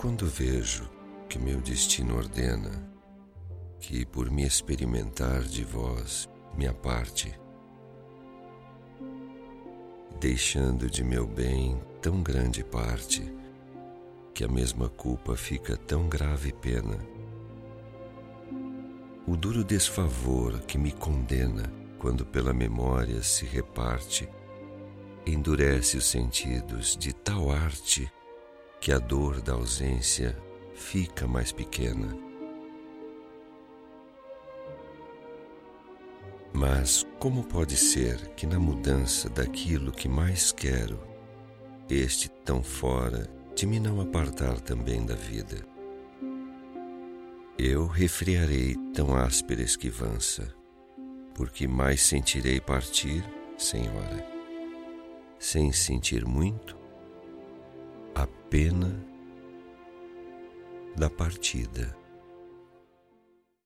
quando vejo que meu destino ordena que por me experimentar de vós me aparte, deixando de meu bem tão grande parte, que a mesma culpa fica tão grave pena. O duro desfavor que me condena quando pela memória se reparte, endurece os sentidos de tal arte que a dor da ausência fica mais pequena. Mas como pode ser que na mudança daquilo que mais quero, este tão fora de me não apartar também da vida? Eu refriarei tão áspera esquivança, porque mais sentirei partir, Senhora, sem sentir muito, a pena da partida.